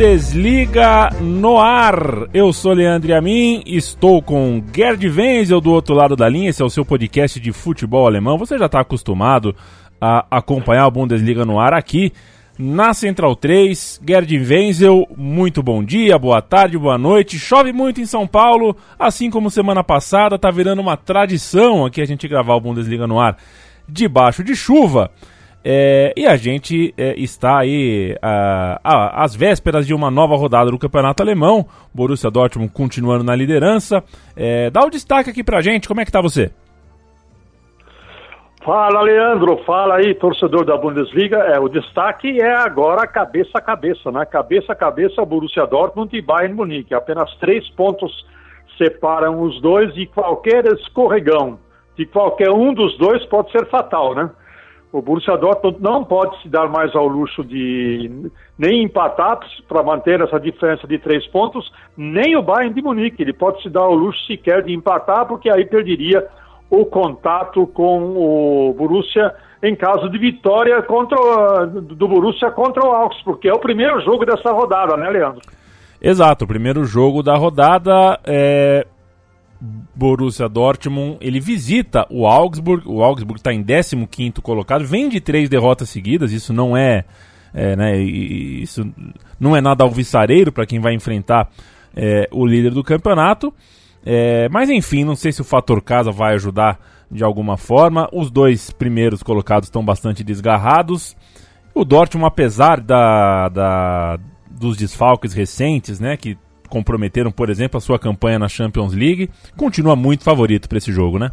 Bundesliga no ar. Eu sou Leandro Amin, estou com Gerd Wenzel do outro lado da linha. Esse é o seu podcast de futebol alemão. Você já está acostumado a acompanhar a Bundesliga no ar aqui na Central 3. Gerd Wenzel, muito bom dia, boa tarde, boa noite. Chove muito em São Paulo, assim como semana passada, tá virando uma tradição aqui a gente gravar o Bundesliga no ar debaixo de chuva. É, e a gente é, está aí a, a, às vésperas de uma nova rodada do Campeonato Alemão. Borussia Dortmund continuando na liderança. É, dá o destaque aqui pra gente, como é que tá você? Fala, Leandro. Fala aí, torcedor da Bundesliga. É, o destaque é agora cabeça a cabeça, né? Cabeça a cabeça, Borussia Dortmund e Bayern Munique. Apenas três pontos separam os dois e qualquer escorregão de qualquer um dos dois pode ser fatal, né? O Borussia Dortmund não pode se dar mais ao luxo de nem empatar para manter essa diferença de três pontos, nem o Bayern de Munique. Ele pode se dar ao luxo sequer de empatar, porque aí perderia o contato com o Borussia em caso de vitória contra, do Borussia contra o Augsburg, que é o primeiro jogo dessa rodada, né, Leandro? Exato, o primeiro jogo da rodada é Borussia Dortmund, ele visita o Augsburg, o Augsburg está em 15º colocado, vem de três derrotas seguidas, isso não é, é né, isso não é nada alvissareiro para quem vai enfrentar é, o líder do campeonato, é, mas enfim, não sei se o fator casa vai ajudar de alguma forma, os dois primeiros colocados estão bastante desgarrados, o Dortmund, apesar da, da dos desfalques recentes, né, que comprometeram, por exemplo, a sua campanha na Champions League, continua muito favorito para esse jogo, né?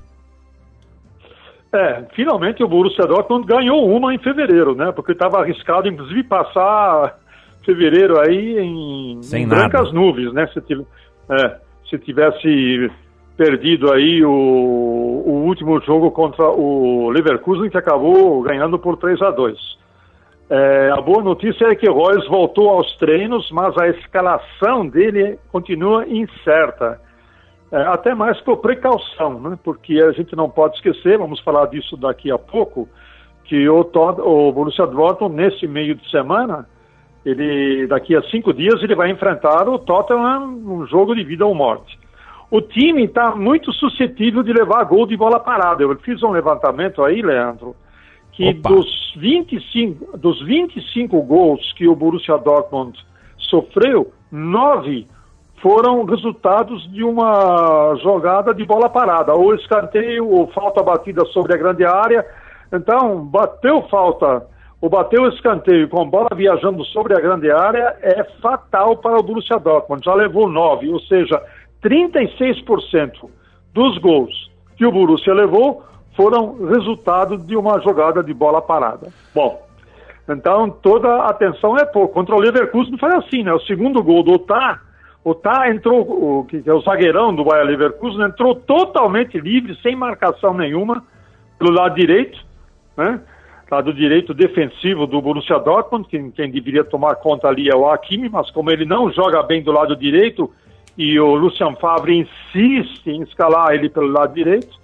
É, finalmente o Borussia Dortmund ganhou uma em fevereiro, né? Porque estava arriscado, inclusive, passar fevereiro aí em, Sem em brancas nuvens, né? Se, tiv é, se tivesse perdido aí o, o, último jogo contra o Leverkusen, que acabou ganhando por 3 a 2 é, a boa notícia é que Royce voltou aos treinos, mas a escalação dele continua incerta. É, até mais por precaução, né? porque a gente não pode esquecer, vamos falar disso daqui a pouco, que o, Todd, o Borussia Dortmund, nesse meio de semana, ele daqui a cinco dias ele vai enfrentar o Tottenham num jogo de vida ou morte. O time está muito suscetível de levar gol de bola parada. Eu fiz um levantamento aí, Leandro, que dos 25, dos 25 gols que o Borussia Dortmund sofreu, nove foram resultados de uma jogada de bola parada, ou escanteio, ou falta batida sobre a grande área. Então, bateu falta, ou bateu escanteio com bola viajando sobre a grande área, é fatal para o Borussia Dortmund. Já levou nove, ou seja, 36% dos gols que o Borussia levou foram resultado de uma jogada de bola parada. Bom, então toda a atenção é pouco. Contra o Leverkusen foi assim, né? O segundo gol do Otá, o Otá entrou, o, que é o zagueirão do Bayer Leverkusen, entrou totalmente livre, sem marcação nenhuma, pelo lado direito, né? Lado direito defensivo do Borussia Dortmund, quem, quem deveria tomar conta ali é o Hakimi, mas como ele não joga bem do lado direito e o Lucian Favre insiste em escalar ele pelo lado direito,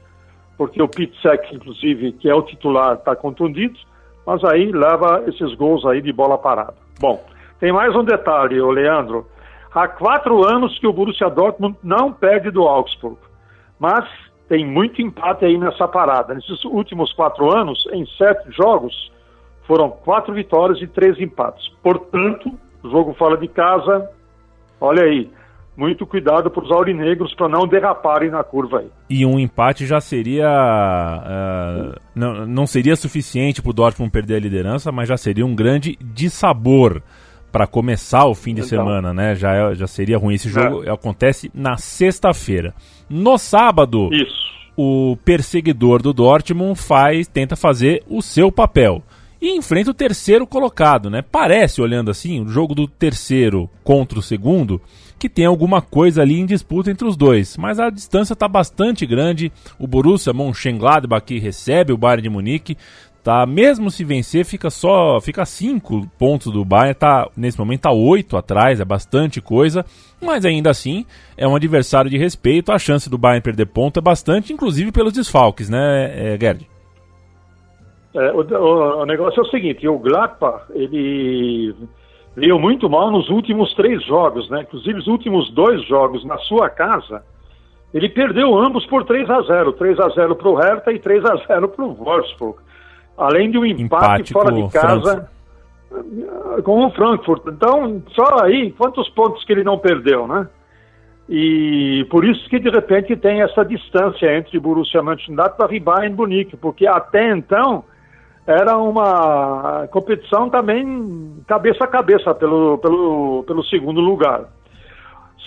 porque o Pitzek, inclusive, que é o titular, está contundido, mas aí leva esses gols aí de bola parada. Bom, tem mais um detalhe, o Leandro. Há quatro anos que o Borussia Dortmund não perde do Augsburg, mas tem muito empate aí nessa parada. Nesses últimos quatro anos, em sete jogos, foram quatro vitórias e três empates. Portanto, jogo fora de casa, olha aí, muito cuidado para os aurinegros para não derraparem na curva aí. E um empate já seria. Uh, não, não seria suficiente para o Dortmund perder a liderança, mas já seria um grande dissabor para começar o fim de então, semana, né? Já, é, já seria ruim. Esse jogo é. acontece na sexta-feira. No sábado, Isso. o perseguidor do Dortmund faz, tenta fazer o seu papel. E enfrenta o terceiro colocado, né? Parece, olhando assim, o jogo do terceiro contra o segundo, que tem alguma coisa ali em disputa entre os dois, mas a distância está bastante grande. O Borussia Mönchengladbach que recebe o Bayern de Munique, tá mesmo se vencer fica só fica cinco pontos do Bayern, tá nesse momento tá oito atrás, é bastante coisa, mas ainda assim é um adversário de respeito. A chance do Bayern perder ponto é bastante, inclusive pelos desfalques, né, é, Gerd? É, o, o, o, negócio é o seguinte, o Gladbach, ele veio muito mal nos últimos três jogos, né? Inclusive os últimos dois jogos na sua casa, ele perdeu ambos por 3 a 0 3 a 0 para o Hertha e 3 a 0 para o Wolfsburg. Além de um empate, empate fora de casa Frankfurt. com o Frankfurt. Então, só aí, quantos pontos que ele não perdeu, né? E por isso que de repente tem essa distância entre Borussia Mönchengladbach e Bayern Munique, porque até então era uma competição também cabeça a cabeça pelo, pelo, pelo segundo lugar.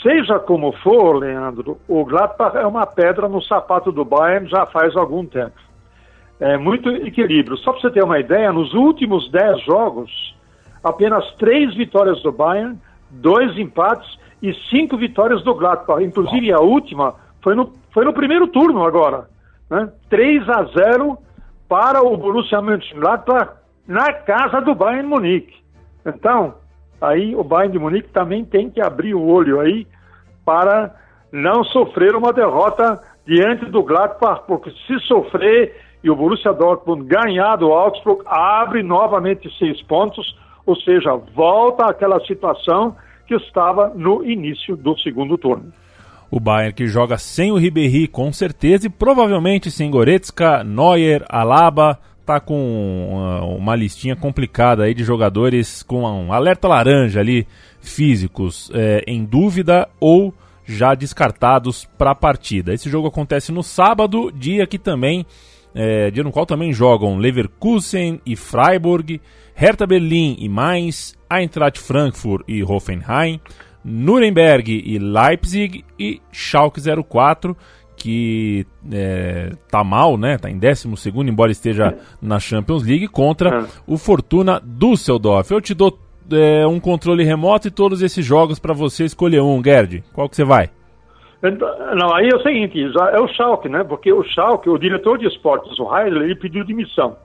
Seja como for, Leandro, o Gladbach é uma pedra no sapato do Bayern já faz algum tempo. É muito equilíbrio. Só para você ter uma ideia, nos últimos 10 jogos, apenas três vitórias do Bayern, dois empates e cinco vitórias do Gladbach. Inclusive a última foi no, foi no primeiro turno agora. Né? 3 a 0 para o Borussia Mönchengladbach na casa do Bayern Munique. Então, aí o Bayern de Munique também tem que abrir o olho aí para não sofrer uma derrota diante do Gladbach, porque se sofrer e o Borussia Dortmund ganhar do Augsburg, abre novamente seis pontos, ou seja, volta àquela situação que estava no início do segundo turno. O Bayern que joga sem o Ribéry com certeza e provavelmente sem Goretzka, Neuer, Alaba, tá com uma, uma, listinha complicada aí de jogadores com um alerta laranja ali, físicos, é, em dúvida ou já descartados para a partida. Esse jogo acontece no sábado, dia que também, é, dia no qual também jogam Leverkusen e Freiburg, Hertha Berlim e Mainz, Eintracht Frankfurt e Hoffenheim, Nuremberg e Leipzig e Schalke 04, que é, tá mal, né? Tá em 12 embora esteja na Champions League, contra é. o Fortuna Düsseldorf. Eu te dou é, um controle remoto e todos esses jogos para você escolher um, Gerd. Qual que você vai? Então, não, aí é o seguinte, é o Schalke, né? Porque o Schalke, o diretor de esportes, o Heidler, ele pediu demissão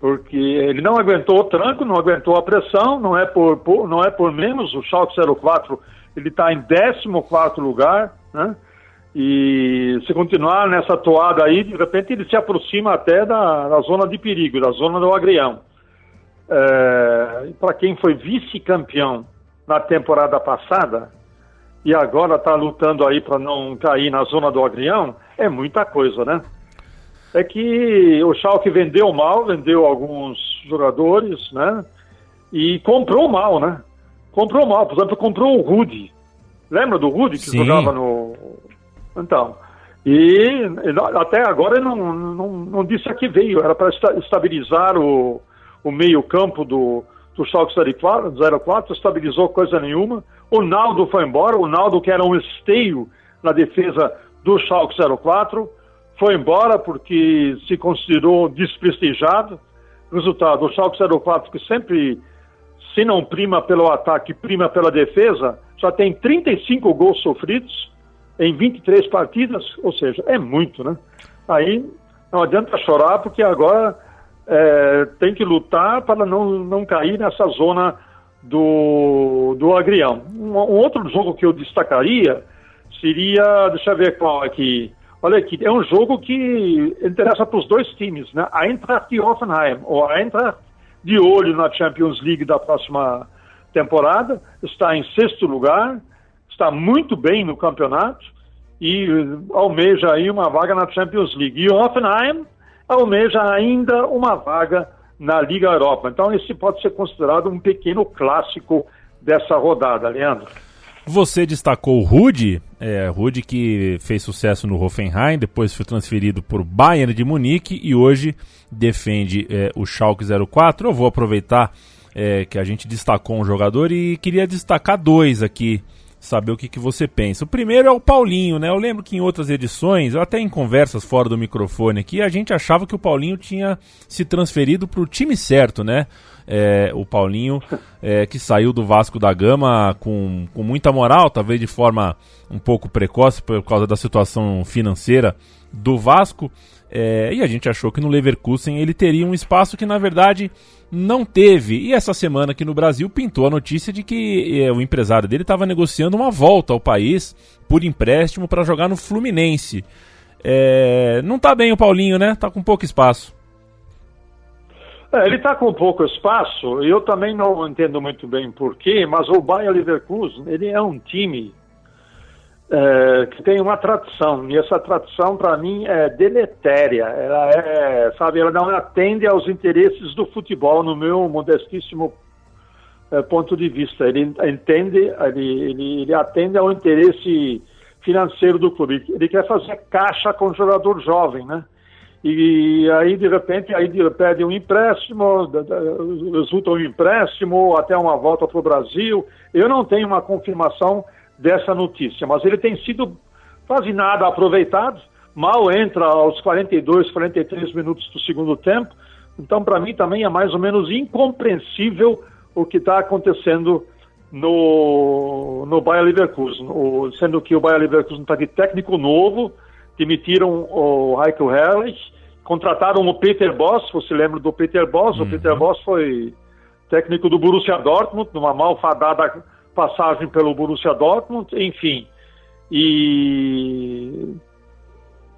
porque ele não aguentou o tranco, não aguentou a pressão, não é por, por não é por menos, o Schalke 04 ele está em 14 lugar, né? E se continuar nessa toada aí, de repente ele se aproxima até da, da zona de perigo, da zona do agrião. É, Para quem foi vice-campeão na temporada passada e agora está lutando aí para não cair na zona do agrião, é muita coisa, né? É que o Schalke vendeu mal, vendeu alguns jogadores, né? E comprou mal, né? Comprou mal. Por exemplo, comprou o Rudy. Lembra do Rudy que Sim. jogava no. Então. E até agora não, não, não disse a que veio. Era para estabilizar o, o meio-campo do, do Schalke 04, estabilizou coisa nenhuma. O Naldo foi embora. O Naldo, que era um esteio na defesa do Schalke 04 foi embora porque se considerou desprestigiado. Resultado, o Schalke 04, que sempre, se não prima pelo ataque, prima pela defesa, já tem 35 gols sofridos em 23 partidas, ou seja, é muito, né? Aí não adianta chorar, porque agora é, tem que lutar para não, não cair nessa zona do, do agrião. Um, um outro jogo que eu destacaria seria, deixa eu ver qual aqui, Olha aqui, é um jogo que interessa para os dois times, né? Eintracht e Hoffenheim, ou Eintracht de olho na Champions League da próxima temporada, está em sexto lugar, está muito bem no campeonato e almeja aí uma vaga na Champions League. E Hoffenheim almeja ainda uma vaga na Liga Europa. Então esse pode ser considerado um pequeno clássico dessa rodada, Leandro. Você destacou o Rude, é, Rude que fez sucesso no Hoffenheim, depois foi transferido por Bayern de Munique e hoje defende é, o Schalke 04. Eu vou aproveitar é, que a gente destacou um jogador e queria destacar dois aqui, saber o que, que você pensa. O primeiro é o Paulinho, né? Eu lembro que em outras edições, até em conversas fora do microfone aqui, a gente achava que o Paulinho tinha se transferido para o time certo, né? É, o Paulinho, é, que saiu do Vasco da Gama com, com muita moral, talvez de forma um pouco precoce por causa da situação financeira do Vasco. É, e a gente achou que no Leverkusen ele teria um espaço que na verdade não teve. E essa semana aqui no Brasil pintou a notícia de que é, o empresário dele estava negociando uma volta ao país por empréstimo para jogar no Fluminense. É, não está bem o Paulinho, né? Tá com pouco espaço. É, ele está com pouco espaço, eu também não entendo muito bem porquê, mas o Bayer Leverkusen, ele é um time é, que tem uma tradição, e essa tradição, para mim, é deletéria. Ela é, sabe, ela não atende aos interesses do futebol, no meu modestíssimo é, ponto de vista. Ele entende, ele, ele, ele atende ao interesse financeiro do clube. Ele quer fazer caixa com jogador jovem, né? E aí, de repente, aí pede um empréstimo, resulta um empréstimo, até uma volta para o Brasil. Eu não tenho uma confirmação dessa notícia, mas ele tem sido quase nada aproveitado, mal entra aos 42, 43 minutos do segundo tempo. Então, para mim, também é mais ou menos incompreensível o que está acontecendo no, no Bayer Leverkusen, sendo que o Bayer Leverkusen está de técnico novo, demitiram o Heiko Herrlich, contrataram o Peter Boss, você lembra do Peter Boss? Uhum. O Peter Boss foi técnico do Borussia Dortmund, numa malfadada passagem pelo Borussia Dortmund, enfim. E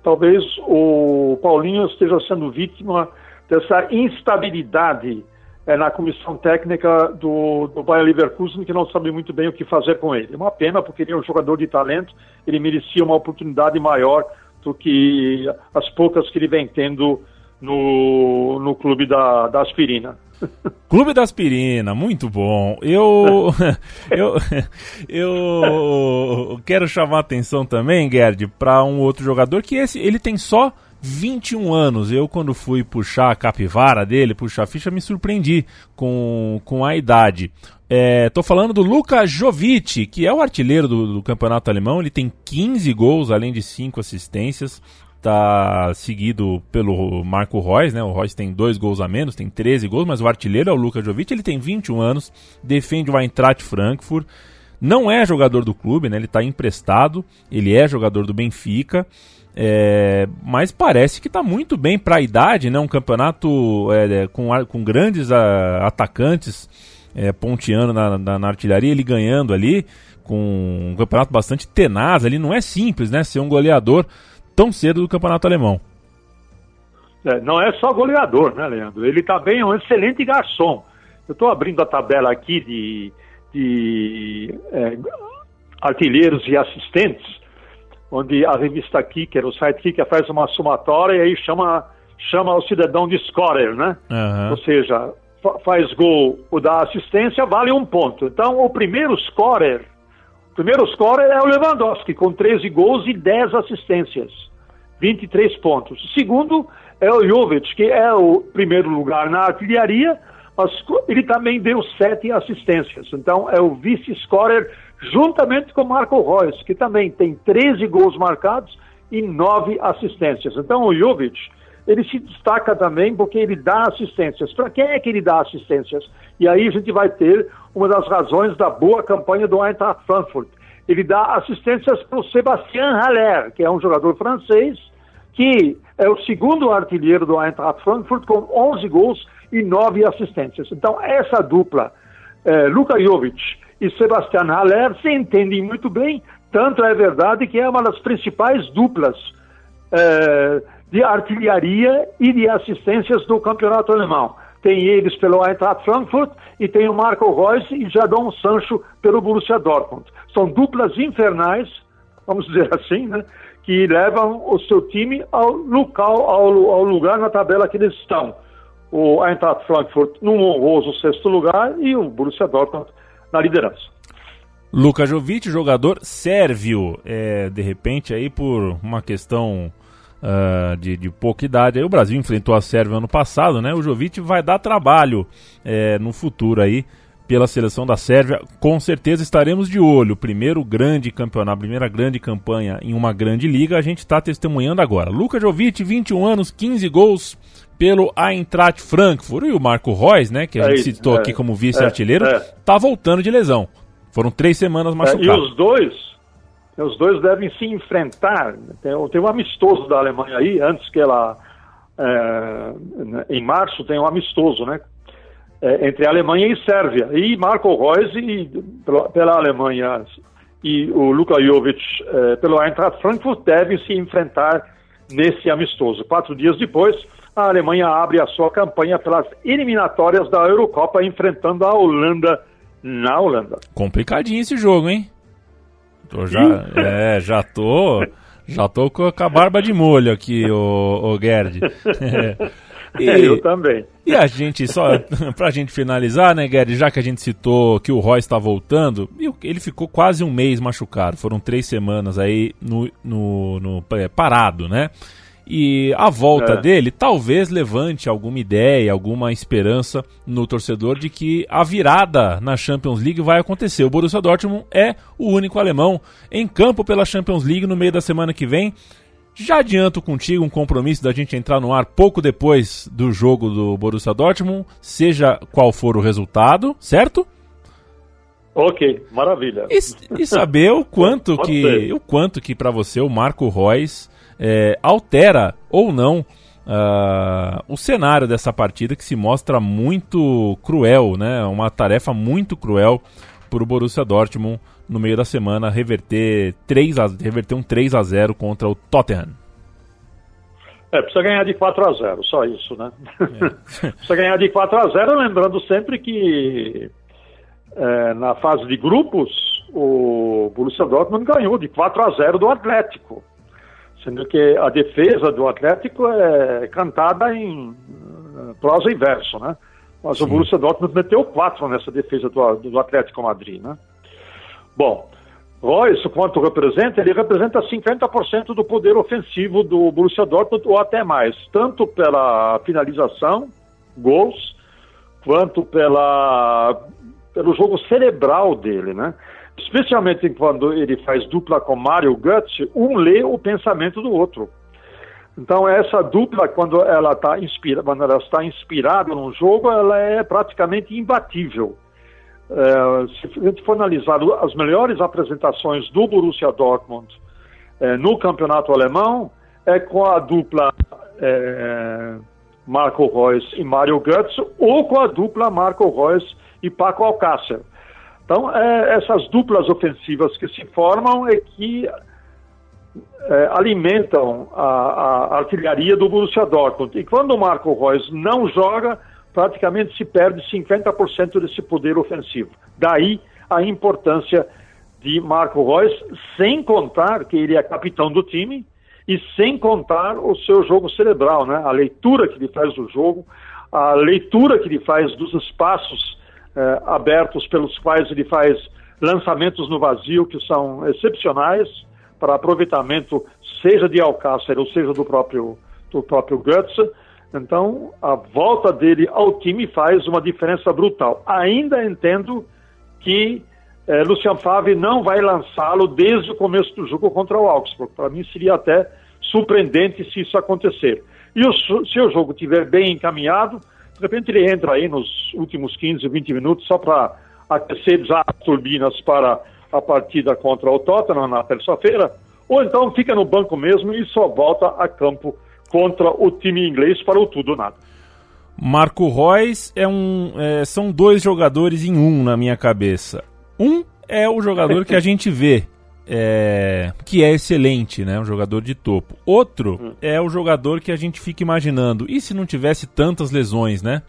talvez o Paulinho esteja sendo vítima dessa instabilidade é, na comissão técnica do, do Bayer Leverkusen, que não sabe muito bem o que fazer com ele. Uma pena, porque ele é um jogador de talento, ele merecia uma oportunidade maior do que as poucas que ele vem tendo no, no clube da, da aspirina. Clube da Aspirina, muito bom. Eu, eu, eu quero chamar a atenção também, Gerd, para um outro jogador que esse, ele tem só 21 anos. Eu, quando fui puxar a capivara dele, puxar a ficha, me surpreendi com, com a idade. Estou é, falando do Luka Jovic, que é o artilheiro do, do, campeonato alemão. Ele tem 15 gols, além de 5 assistências. Está seguido pelo Marco Reus, né? O Reus tem dois gols a menos, tem 13 gols, mas o artilheiro é o Luka Jovic. Ele tem 21 anos, defende o Eintracht Frankfurt. Não é jogador do clube, né? Ele está emprestado. Ele é jogador do Benfica. É, mas parece que está muito bem para a idade, né? Um campeonato é, é, com, com grandes a, atacantes é, ponteando na, na, na, artilharia, ele ganhando ali, com um campeonato bastante tenaz ali. Não é simples, né? Ser um goleador tão cedo do campeonato alemão. É, não é só goleador, né, Leandro? Ele também é um excelente garçom. Eu estou abrindo a tabela aqui de, de é, artilheiros e assistentes onde a revista Kicker, o site Kicker faz uma somatória e aí chama, chama o cidadão de scorer, né? Uhum. Ou seja, faz gol ou dá assistência, vale um ponto. Então, o primeiro scorer, o primeiro scorer é o Lewandowski, com 13 gols e 10 assistências, 23 pontos. O segundo é o Jovic, que é o primeiro lugar na artilharia, mas ele também deu 7 assistências. Então, é o vice-scorer juntamente com Marco Reus, que também tem 13 gols marcados e 9 assistências. Então o Jovic, ele se destaca também porque ele dá assistências. Para quem é que ele dá assistências? E aí a gente vai ter uma das razões da boa campanha do Eintracht Frankfurt. Ele dá assistências para o Sébastien Haller, que é um jogador francês, que é o segundo artilheiro do Eintracht Frankfurt com 11 gols e 9 assistências. Então essa dupla, é, Luka Jovic e Sebastian Haller se entendem muito bem, tanto é verdade que é uma das principais duplas é, de artilharia e de assistências do campeonato alemão. Tem eles pelo Eintracht Frankfurt e tem o Marco Reus e Jadon Sancho pelo Borussia Dortmund. São duplas infernais, vamos dizer assim, né, que levam o seu time ao local, ao, ao lugar na tabela que eles estão. O Eintracht Frankfurt num honroso sexto lugar e o Borussia Dortmund na liderança. Luka Jovic, jogador sérvio, é, de repente aí por uma questão uh, de, de, pouca idade, aí o Brasil enfrentou a Sérvia ano passado, né? O Jovic vai dar trabalho é, no futuro aí pela seleção da Sérvia. Com certeza estaremos de olho. Primeiro grande campeonato, primeira grande campanha em uma grande liga, a gente está testemunhando agora. Luka Jovic, 21 anos, 15 gols, pelo Eintracht Frankfurt. E o Marco Reus, né, que a é gente citou é, aqui como vice-artilheiro, é, tá voltando de lesão. Foram três semanas machucado. É, e os dois, os dois devem se enfrentar. Tem, tem um amistoso da Alemanha aí, antes que ela, é, em março tem um amistoso, né, é, entre Alemanha e Sérvia. E Marco Reus e, pela, pela Alemanha e o Luka Jovic pelo Eintracht Frankfurt devem se enfrentar nesse amistoso. Quatro dias depois, a Alemanha abre a sua campanha pelas eliminatórias da Eurocopa, enfrentando a Holanda na Holanda. Complicadinho esse jogo, hein? Tô já, é, já tô, já tô com a barba de molho aqui, o, o Gerd. E, eu também. E a gente, só pra gente finalizar, né, Gerd, já que a gente citou que o Roy está voltando, ele ficou quase um mês machucado, foram três semanas aí no, no, no é, parado, né? E a volta é. dele talvez levante alguma ideia, alguma esperança no torcedor de que a virada na Champions League vai acontecer. O Borussia Dortmund é o único alemão em campo pela Champions League no meio da semana que vem. Já adianto contigo um compromisso da gente entrar no ar pouco depois do jogo do Borussia Dortmund, seja qual for o resultado, certo? Ok, maravilha. E, e saber o quanto que o quanto que para você o Marco Reus é, altera ou não uh, o cenário dessa partida que se mostra muito cruel, né? Uma tarefa muito cruel para o Borussia Dortmund no meio da semana reverter, 3 a, reverter um 3 a 0 contra o Tottenham. É, precisa ganhar de 4 a 0 só isso, né? É. precisa ganhar de 4 a 0 lembrando sempre que é, na fase de grupos o Borussia Dortmund ganhou de 4 a 0 do Atlético sendo que a defesa do Atlético é cantada em eh, prosa e verso, né? Mas Sim. o Borussia Dortmund meteu quatro nessa defesa do, do Atlético Madrid, né? Bom, isso quanto representa? Ele representa 50% do poder ofensivo do Borussia Dortmund ou até mais, tanto pela finalização, gols, quanto pela pelo jogo cerebral dele, né? especialmente quando ele faz dupla com Mario Götze, um lê o pensamento do outro. Então essa dupla, quando ela está inspira quando ela está inspirada num jogo, ela é praticamente imbatível. É, se a gente for analisar as melhores apresentações do Borussia Dortmund é, no campeonato alemão, é com a dupla é, Marco Reus e Mario Götze, ou com a dupla Marco Reus e Paco Alcácer. Então, essas duplas ofensivas que se formam é que alimentam a, a, artilharia do Borussia Dortmund. E quando o Marco Reus não joga, praticamente se perde 50% desse poder ofensivo. Daí a importância de Marco Reus, sem contar que ele é capitão do time e sem contar o seu jogo cerebral, né? a leitura que ele faz do jogo, a leitura que ele faz dos espaços eh, abertos pelos quais ele faz lançamentos no vazio que são excepcionais para aproveitamento, seja de Alcácer ou seja do próprio, do próprio Götze. Então, a volta dele ao time faz uma diferença brutal. Ainda entendo que eh, Lucian Favre não vai lançá-lo desde o começo do jogo contra o Augsburg. Para mim seria até surpreendente se isso acontecer. E o, se o jogo estiver bem encaminhado, de repente ele entra aí nos últimos 15, 20 minutos só para aquecer as turbinas para a partida contra o Tottenham na terça-feira, ou então fica no banco mesmo e só volta a campo contra o time inglês para o tudo ou nada. Marco Reus é um, é, são dois jogadores em um na minha cabeça. Um é o jogador que a gente vê é, que é excelente, né? Um jogador de topo. Outro hum. é o jogador que a gente fica imaginando. E se não tivesse tantas lesões, né?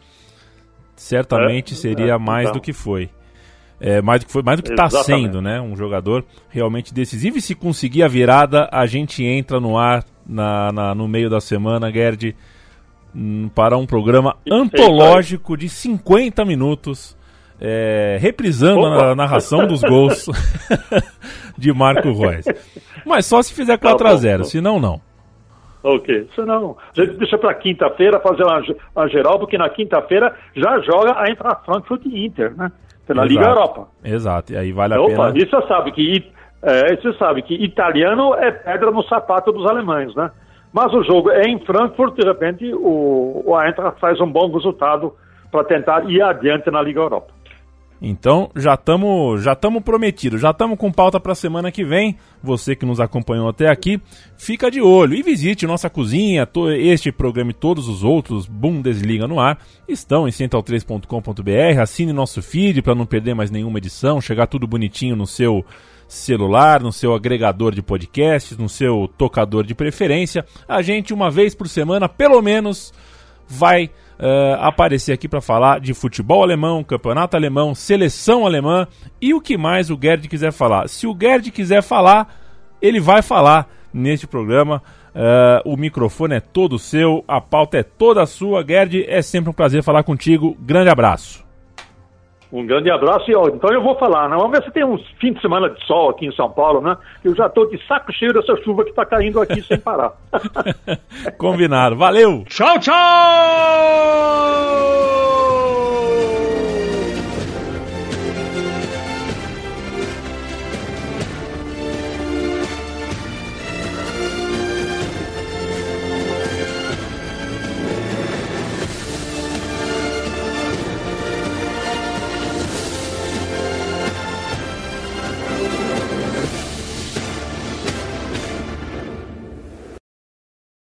Certamente é, seria é, mais então. do que foi. É, mais do que foi, mais do que está sendo, né? Um jogador realmente decisivo. E se conseguir a virada, a gente entra no ar na, na no meio da semana, Gerd, hum, para um programa antológico de 50 minutos é, reprisando a narração dos gols de Marco Reus. Mas só se fizer 4 tá a 0 senão não. Ok, senão a gente deixa para quinta-feira fazer uma, uma, geral, porque na quinta-feira já joga a entrar Frankfurt e Inter, né? Pela Exato. Liga Europa. Exato, e aí vale a Opa, pena. E você sabe que é, você sabe que italiano é pedra no sapato dos alemães, né? Mas o jogo é em Frankfurt, de repente o, o Eintracht faz um bom resultado para tentar ir adiante na Liga Europa. Então já estamos já estamos prometidos, já estamos com pauta para a semana que vem. Você que nos acompanhou até aqui, fica de olho e visite nossa cozinha. Este programa e todos os outros Bundesliga no ar estão em central3.com.br. Assine nosso feed para não perder mais nenhuma edição, chegar tudo bonitinho no seu celular, no seu agregador de podcasts, no seu tocador de preferência. A gente, uma vez por semana, pelo menos, vai uh, aparecer aqui para falar de futebol alemão, campeonato alemão, seleção alemã e o que mais o Gerd quiser falar. Se o Gerd quiser falar, ele vai falar neste programa. Uh, o microfone é todo seu, a pauta é toda sua. Gerd, é sempre um prazer falar contigo. Grande abraço. Um grande abraço e ó, então eu vou falar, né? Vamos ver se tem uns fim de semana de sol aqui em São Paulo, né? Eu já estou de saco cheio dessa chuva que está caindo aqui sem parar. Combinado. Valeu! Tchau, tchau!